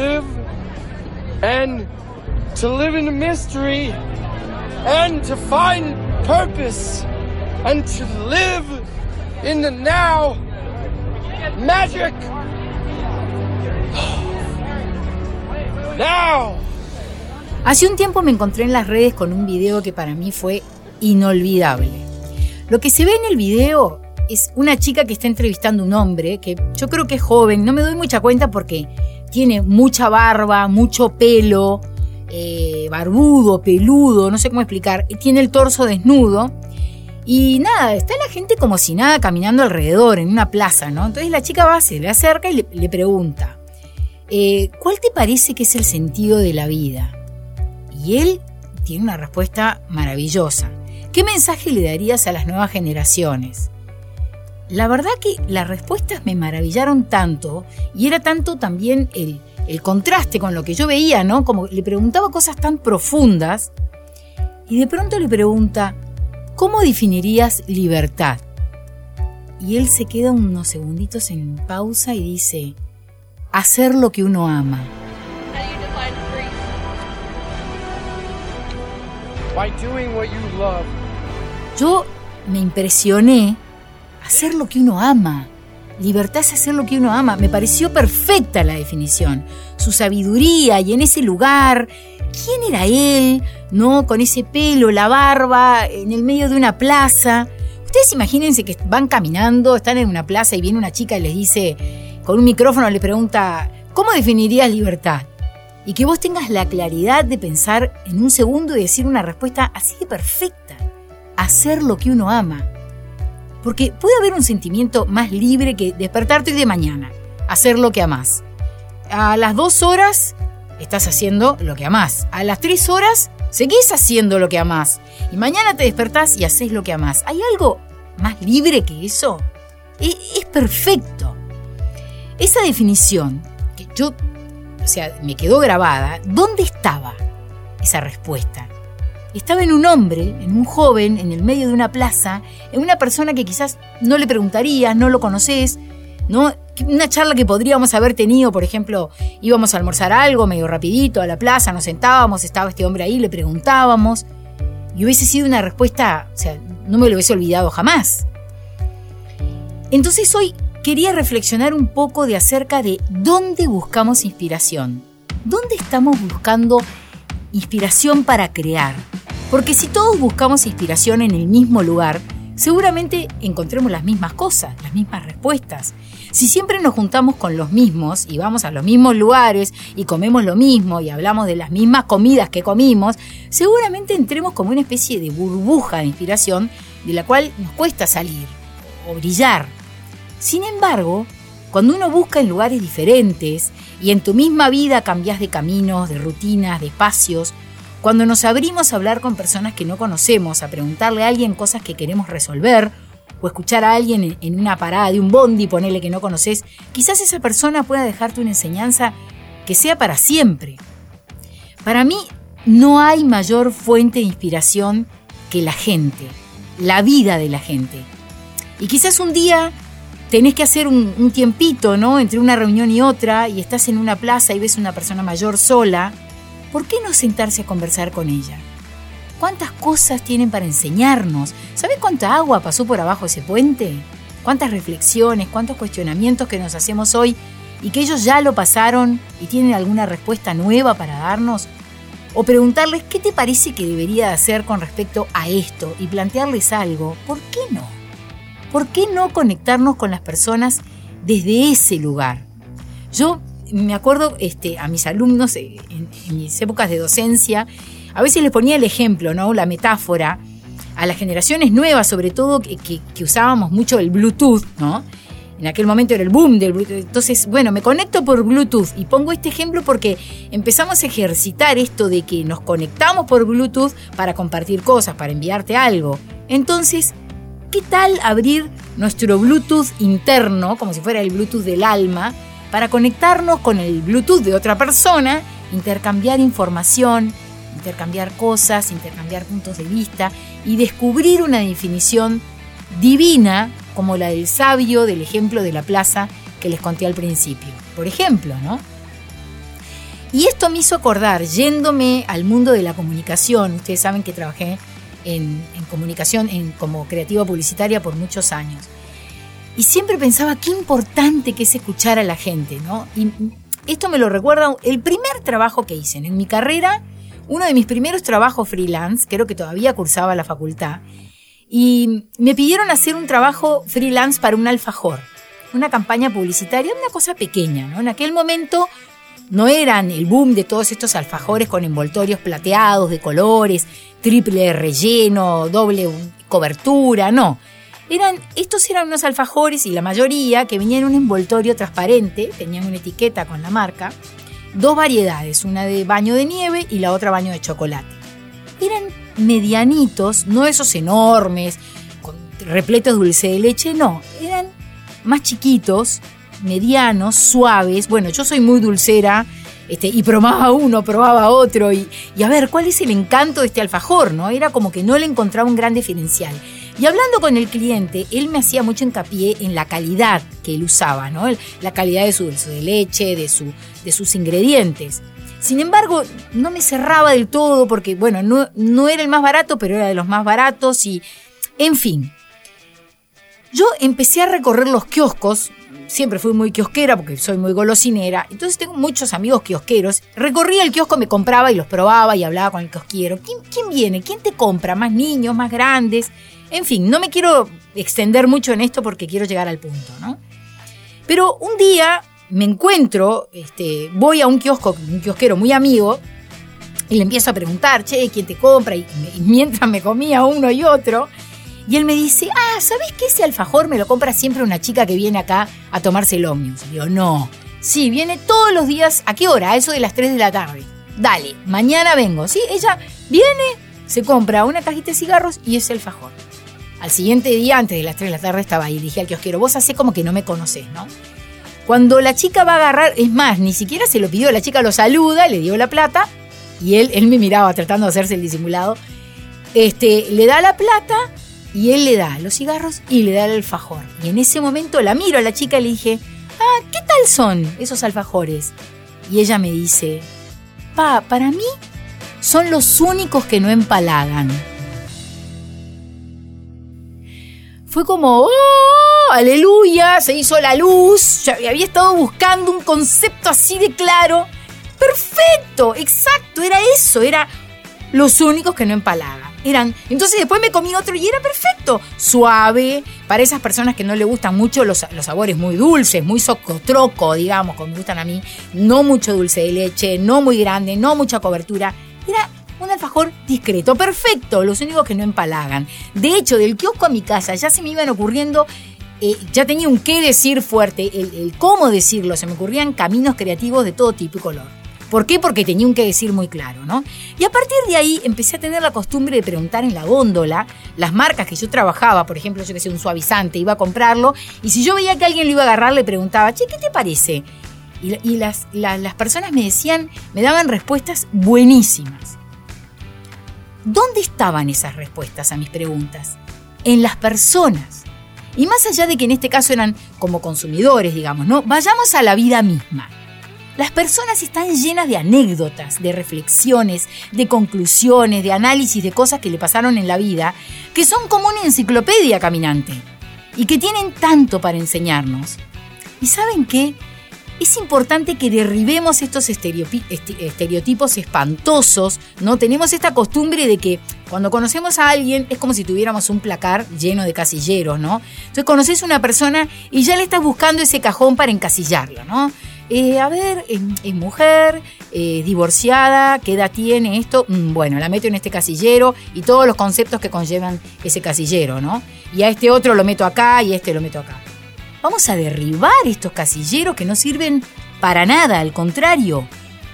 Live and to live in mystery and to find purpose and to live in the now magic now Hace un tiempo me encontré en las redes con un video que para mí fue inolvidable. Lo que se ve en el video es una chica que está entrevistando a un hombre que yo creo que es joven, no me doy mucha cuenta porque tiene mucha barba, mucho pelo, eh, barbudo, peludo, no sé cómo explicar, tiene el torso desnudo. Y nada, está la gente como si nada caminando alrededor, en una plaza, ¿no? Entonces la chica va, se le acerca y le, pregunta, eh, ¿cuál te parece que es el sentido de la vida? Y él tiene una respuesta maravillosa. ¿Qué mensaje le darías a las nuevas generaciones? La verdad que las respuestas me maravillaron tanto y era tanto también el, el contraste con lo que yo veía, ¿no? Como le preguntaba cosas tan profundas y de pronto le pregunta, ¿cómo definirías libertad? Y él se queda unos segunditos en pausa y dice, hacer lo que uno ama. How do you define free? by doing what you love Yo me impresioné hacer lo que uno ama. Libertad es hacer lo que uno ama. Me pareció perfecta la definición. Su sabiduría y en ese lugar. ¿Quién era él? ¿No? Con ese pelo, la barba, en el medio de una plaza. Ustedes imagínense que van caminando, están en una plaza y viene una chica y les dice, con un micrófono le pregunta, ¿cómo definirías libertad? Y que vos tengas la claridad de pensar en un segundo y decir una respuesta así de perfecta. Hacer lo que uno ama. Porque puede haber un sentimiento más libre que despertarte de mañana, hacer lo que amás. A las dos horas estás haciendo lo que amás. A las tres horas seguís haciendo lo que amás. Y mañana te despertás y haces lo que amás. ¿Hay algo más libre que eso? Es, es perfecto. Esa definición, que yo, o sea, me quedó grabada, ¿dónde estaba esa respuesta? Estaba en un hombre, en un joven, en el medio de una plaza, en una persona que quizás no le preguntarías, no lo conoces, ¿no? Una charla que podríamos haber tenido, por ejemplo, íbamos a almorzar algo medio rapidito a la plaza, nos sentábamos, estaba este hombre ahí, le preguntábamos, y hubiese sido una respuesta, o sea, no me lo hubiese olvidado jamás. Entonces hoy quería reflexionar un poco de acerca de dónde buscamos inspiración. ¿Dónde estamos buscando inspiración para crear? Porque si todos buscamos inspiración en el mismo lugar, seguramente encontremos las mismas cosas, las mismas respuestas. Si siempre nos juntamos con los mismos y vamos a los mismos lugares y comemos lo mismo y hablamos de las mismas comidas que comimos, seguramente entremos como una especie de burbuja de inspiración de la cual nos cuesta salir o brillar. Sin embargo, cuando uno busca en lugares diferentes y en tu misma vida cambias de caminos, de rutinas, de espacios, cuando nos abrimos a hablar con personas que no conocemos, a preguntarle a alguien cosas que queremos resolver, o escuchar a alguien en una parada de un bondi, ponerle que no conoces, quizás esa persona pueda dejarte una enseñanza que sea para siempre. Para mí, no hay mayor fuente de inspiración que la gente, la vida de la gente. Y quizás un día tenés que hacer un, tiempito, ¿no? Entre una reunión y otra, y estás en una plaza y ves una persona mayor sola, ¿por qué no sentarse a conversar con ella? ¿Cuántas cosas tienen para enseñarnos? ¿Sabes cuánta agua pasó por abajo ese puente? ¿Cuántas reflexiones, cuántos cuestionamientos que nos hacemos hoy y que ellos ya lo pasaron y tienen alguna respuesta nueva para darnos? o preguntarles qué te parece que debería hacer con respecto a esto y plantearles algo, ¿por qué no? ¿Por qué no conectarnos con las personas desde ese lugar? Yo me acuerdo este, a mis alumnos eh, en, mis épocas de docencia, a veces les ponía el ejemplo, ¿no? La metáfora a las generaciones nuevas, sobre todo que, que- que usábamos mucho el Bluetooth, ¿no? En aquel momento era el boom del Bluetooth. Entonces, bueno, me conecto por Bluetooth y pongo este ejemplo porque empezamos a ejercitar esto de que nos conectamos por Bluetooth para compartir cosas, para enviarte algo. Entonces, ¿qué tal abrir nuestro Bluetooth interno, como si fuera el Bluetooth del alma, para conectarnos con el Bluetooth de otra persona, intercambiar información, intercambiar cosas, intercambiar puntos de vista y descubrir una definición divina como la del sabio del ejemplo de la plaza que les conté al principio. Por ejemplo, ¿no? Y esto me hizo acordar, yéndome al mundo de la comunicación, ustedes saben que trabajé en, en comunicación en, como creativa publicitaria por muchos años. Y siempre pensaba qué importante que es escuchar a la gente, ¿no? Y esto me lo recuerda el primer trabajo que hice en mi carrera, uno de mis primeros trabajos freelance, creo que todavía cursaba la facultad, y me pidieron hacer un trabajo freelance para un alfajor, una campaña publicitaria, una cosa pequeña, ¿no? En aquel momento no eran el boom de todos estos alfajores con envoltorios plateados de colores, triple relleno, doble cobertura, no. Eran, estos eran unos alfajores y la mayoría que venían en un envoltorio transparente, tenían una etiqueta con la marca, dos variedades, una de baño de nieve y la otra baño de chocolate. Eran medianitos, no esos enormes, repletos de dulce de leche, no, eran más chiquitos, medianos, suaves. Bueno, yo soy muy dulcera este, y probaba uno, probaba otro y, y a ver, ¿cuál es el encanto de este alfajor? ¿no? Era como que no le encontraba un gran diferencial. Y hablando con el cliente, él me hacía mucho hincapié en la calidad que él usaba, ¿no? La calidad de su dulce de leche, de, su, de sus ingredientes. Sin embargo, no me cerraba del todo porque, bueno, no, no era el más barato, pero era de los más baratos y, en fin. Yo empecé a recorrer los kioscos, siempre fui muy kiosquera porque soy muy golosinera, entonces tengo muchos amigos kiosqueros. Recorría el kiosco, me compraba y los probaba y hablaba con el kiosquero. ¿Quién, viene? ¿Quién te compra? ¿Más niños? ¿Más grandes? En fin, no me quiero extender mucho en esto porque quiero llegar al punto, ¿no? Pero un día me encuentro, este, voy a un kiosco, un kiosquero muy amigo, y le empiezo a preguntar, che, ¿quién te compra? Y, y mientras me comía uno y otro, y él me dice, ah, ¿sabes que ese alfajor me lo compra siempre una chica que viene acá a tomarse el ómnibus? Digo, no. Sí, viene todos los días. ¿A qué hora? A eso de las 3 de la tarde. Dale, mañana vengo. Sí, ella viene, se compra una cajita de cigarros y ese alfajor. Al siguiente día, antes de las 3 de la tarde, estaba ahí. Dije al kiosquero, vos hacés como que no me conocés, ¿no? Cuando la chica va a agarrar, es más, ni siquiera se lo pidió, la chica lo saluda, le dio la plata y él, él me miraba tratando de hacerse el disimulado. Este, le da la plata y él le da los cigarros y le da el alfajor. Y en ese momento la miro a la chica y le dije, ah, ¿qué tal son esos alfajores? Y ella me dice, pa, para mí son los únicos que no empalagan. Fue como, ¡oh! ¡Aleluya! Se hizo la luz. Había estado buscando un concepto así de claro. ¡Perfecto! Exacto, era eso. Era los únicos que no empalagan. Eran. Entonces después me comí otro y era perfecto. Suave. Para esas personas que no le gustan mucho los, los sabores muy dulces, muy socotroco, digamos, como me gustan a mí. No mucho dulce de leche, no muy grande, no mucha cobertura. Era un alfajor discreto, perfecto, los únicos que no empalagan. De hecho, del kiosco a mi casa ya se me iban ocurriendo, eh, ya tenía un qué decir fuerte, el, el cómo decirlo, se me ocurrían caminos creativos de todo tipo y color. ¿Por qué? Porque tenía un qué decir muy claro, ¿no? Y a partir de ahí empecé a tener la costumbre de preguntar en la góndola las marcas que yo trabajaba, por ejemplo, yo que sé, un suavizante, iba a comprarlo, y si yo veía que alguien lo iba a agarrar, le preguntaba, che, ¿qué te parece? Y, las, la- las personas me decían, me daban respuestas buenísimas. ¿Dónde estaban esas respuestas a mis preguntas? En las personas. Y más allá de que en este caso eran como consumidores, digamos, ¿no? Vayamos a la vida misma. Las personas están llenas de anécdotas, de reflexiones, de conclusiones, de análisis de cosas que le pasaron en la vida, que son como una enciclopedia caminante y que tienen tanto para enseñarnos. ¿Y saben qué? es importante que derribemos estos este- estereotipos espantosos, ¿no? Tenemos esta costumbre de que cuando conocemos a alguien es como si tuviéramos un placar lleno de casilleros, ¿no? Entonces conoces a una persona y ya le estás buscando ese cajón para encasillarla, ¿no? Eh, a ver, es, mujer, eh, divorciada, ¿qué edad tiene esto? Mm, bueno, la meto en este casillero y todos los conceptos que conllevan ese casillero, ¿no? Y a este otro lo meto acá y a este lo meto acá. Vamos a derribar estos casilleros que no sirven para nada, al contrario.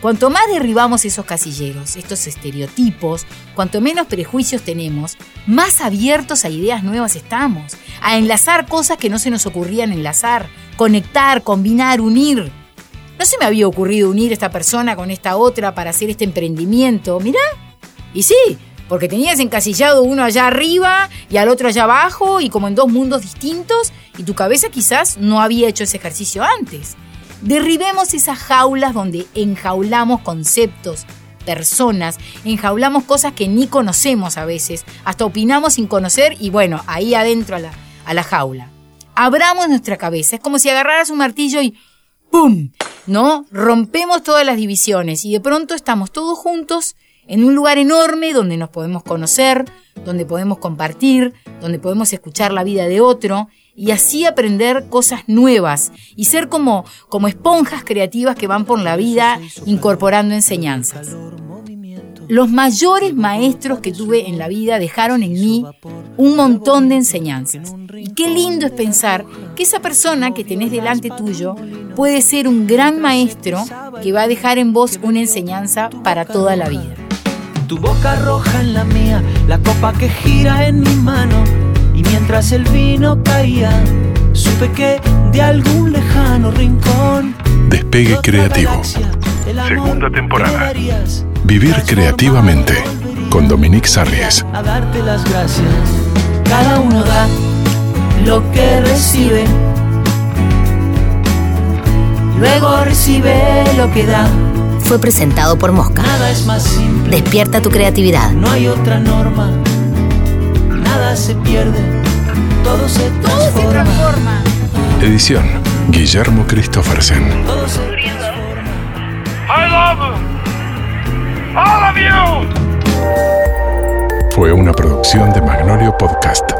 Cuanto más derribamos esos casilleros, estos estereotipos, cuanto menos prejuicios tenemos, más abiertos a ideas nuevas estamos, a enlazar cosas que no se nos ocurrían enlazar, conectar, combinar, unir. No se me había ocurrido unir esta persona con esta otra para hacer este emprendimiento, mirá. Y sí, porque tenías encasillado uno allá arriba y al otro allá abajo y como en dos mundos distintos y tu cabeza quizás no había hecho ese ejercicio antes. Derribemos esas jaulas donde enjaulamos conceptos, personas, enjaulamos cosas que ni conocemos a veces, hasta opinamos sin conocer y bueno, ahí adentro a la, a la jaula. Abramos nuestra cabeza, es como si agarraras un martillo y ¡pum! ¿No? Rompemos todas las divisiones y de pronto estamos todos juntos en un lugar enorme donde nos podemos conocer, donde podemos compartir, donde podemos escuchar la vida de otro y así aprender cosas nuevas y ser como, como esponjas creativas que van por la vida incorporando enseñanzas. Los mayores maestros que tuve en la vida dejaron en mí un montón de enseñanzas. Y qué lindo es pensar que esa persona que tenés delante tuyo puede ser un gran maestro que va a dejar en vos una enseñanza para toda la vida. Tu boca roja en la mía, la copa que gira en mi mano. Y mientras el vino caía, supe que de algún lejano rincón. Despegue creativo. Segunda que temporada. Vivir creativamente con Dominique Sarries. A darte las gracias. Cada uno da lo que recibe. Luego recibe lo que da. Fue presentado por Mosca. Nada es más simple. Despierta tu creatividad. No hay otra norma. Nada se pierde. Todo se transforma. Edición Guillermo Christophersen. Todo se transforma. I love. Fue una producción de Magnolio Podcast.